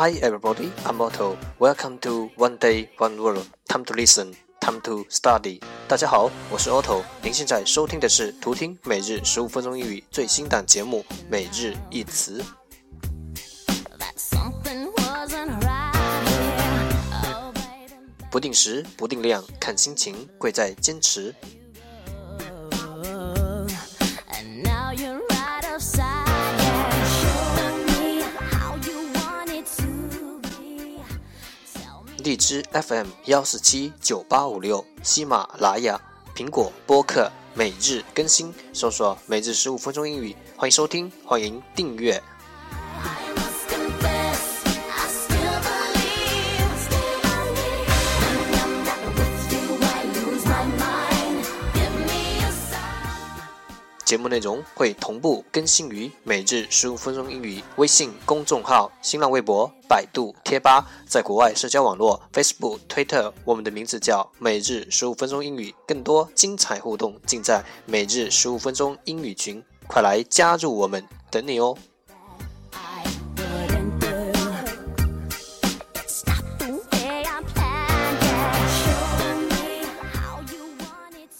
Hi everybody, I'm Otto. Welcome to One Day One World. Time to listen, time to study. 大家好，我是 Otto。您现在收听的是图听每日十五分钟英语最新档节目《每日一词》。不定时，不定量，看心情，贵在坚持。荔枝 FM 幺四七九八五六，喜马拉雅、苹果播客每日更新，搜索“每日十五分钟英语”，欢迎收听，欢迎订阅。节目内容会同步更新于每日十五分钟英语微信公众号、新浪微博、百度贴吧，在国外社交网络 Facebook、Twitter，我们的名字叫每日十五分钟英语。更多精彩互动尽在每日十五分钟英语群，快来加入我们，等你哦！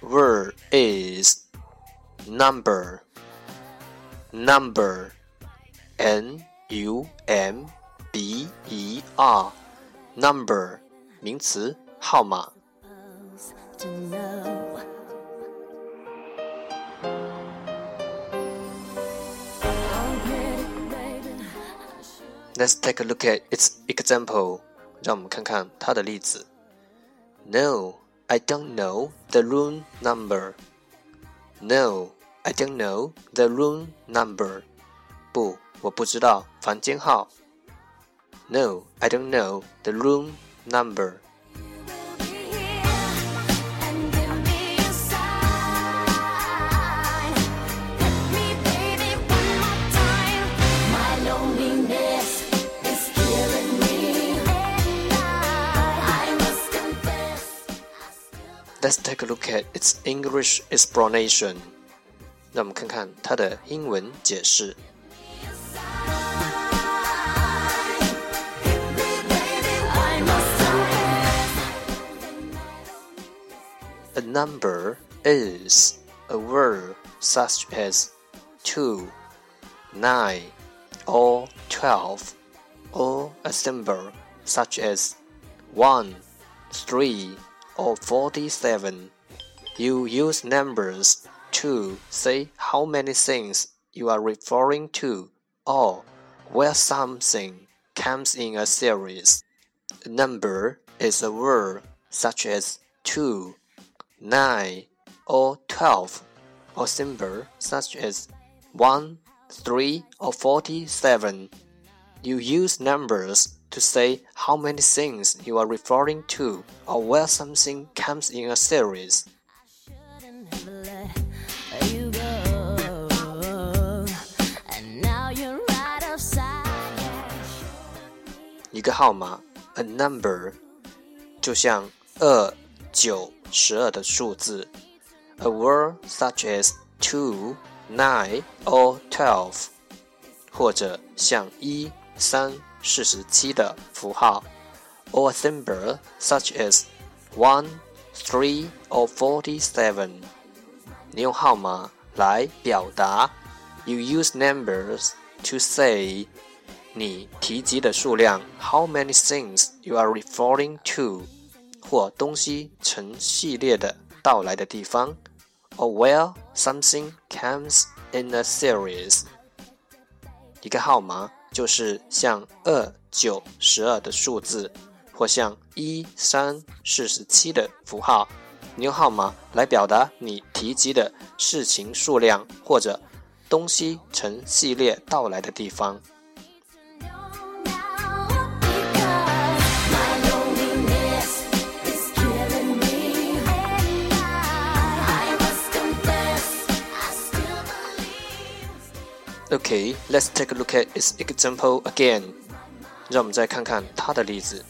word is number number n u m b e r number 名词号码。Let's take a look at its example. 让我们看看它的例子。No, I don't know the room number. No, I don't know the room number. 不，我不知道房间号。No, I don't know the room number. Let's take a look at its English explanation. 让我们看看它的英文解释。A number is a word such as two, nine, or twelve, or a symbol such as one, three or 47. You use numbers to say how many things you are referring to or where something comes in a series. A number is a word such as 2, 9, or 12, or symbol such as 1, 3, or 47. You use numbers to say how many things you are referring to or where something comes in a series. 一个号码，a number，就像二、九、十二的数字。A word such as two, nine, or twelve，或者像一、三。 四十七的符号，or a symbol such as one, three, or forty-seven。你用号码来表达，you use numbers to say 你提及的数量，how many things you are referring to，或东西成系列的到来的地方，or where something comes in a series。一个号码。 就是像二、九、十二的数字，或像一、三、四十七的符号，你用号码来表达你提及的事情数量或者东西呈系列到来的地方。Okay, let's take a look at its example again. 让我们再看看它的例子。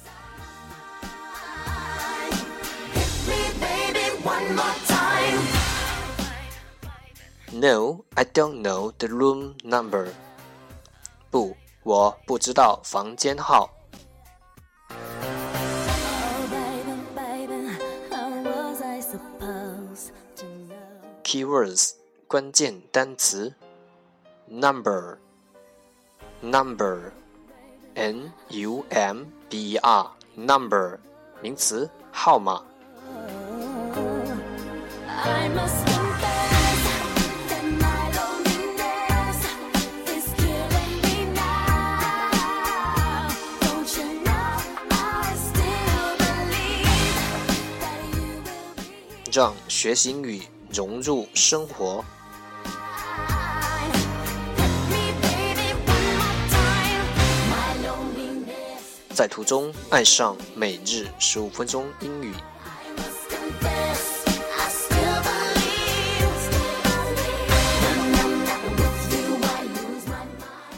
No, I don't know the room number. 不，我不知道房间号。Keywords 关键单词 number number n u m b e r number 名词号码。让学习英语融入生活， 在途中爱上每日十五分钟英语，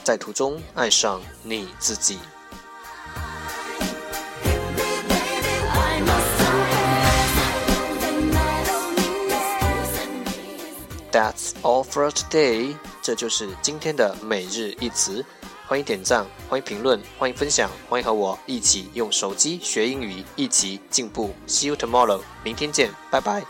在途中爱上你自己。That's all for today。这就是今天的每日一词。欢迎点赞，欢迎评论，欢迎分享，欢迎和我一起用手机学英语，一起进步。See you tomorrow。明天见，拜拜。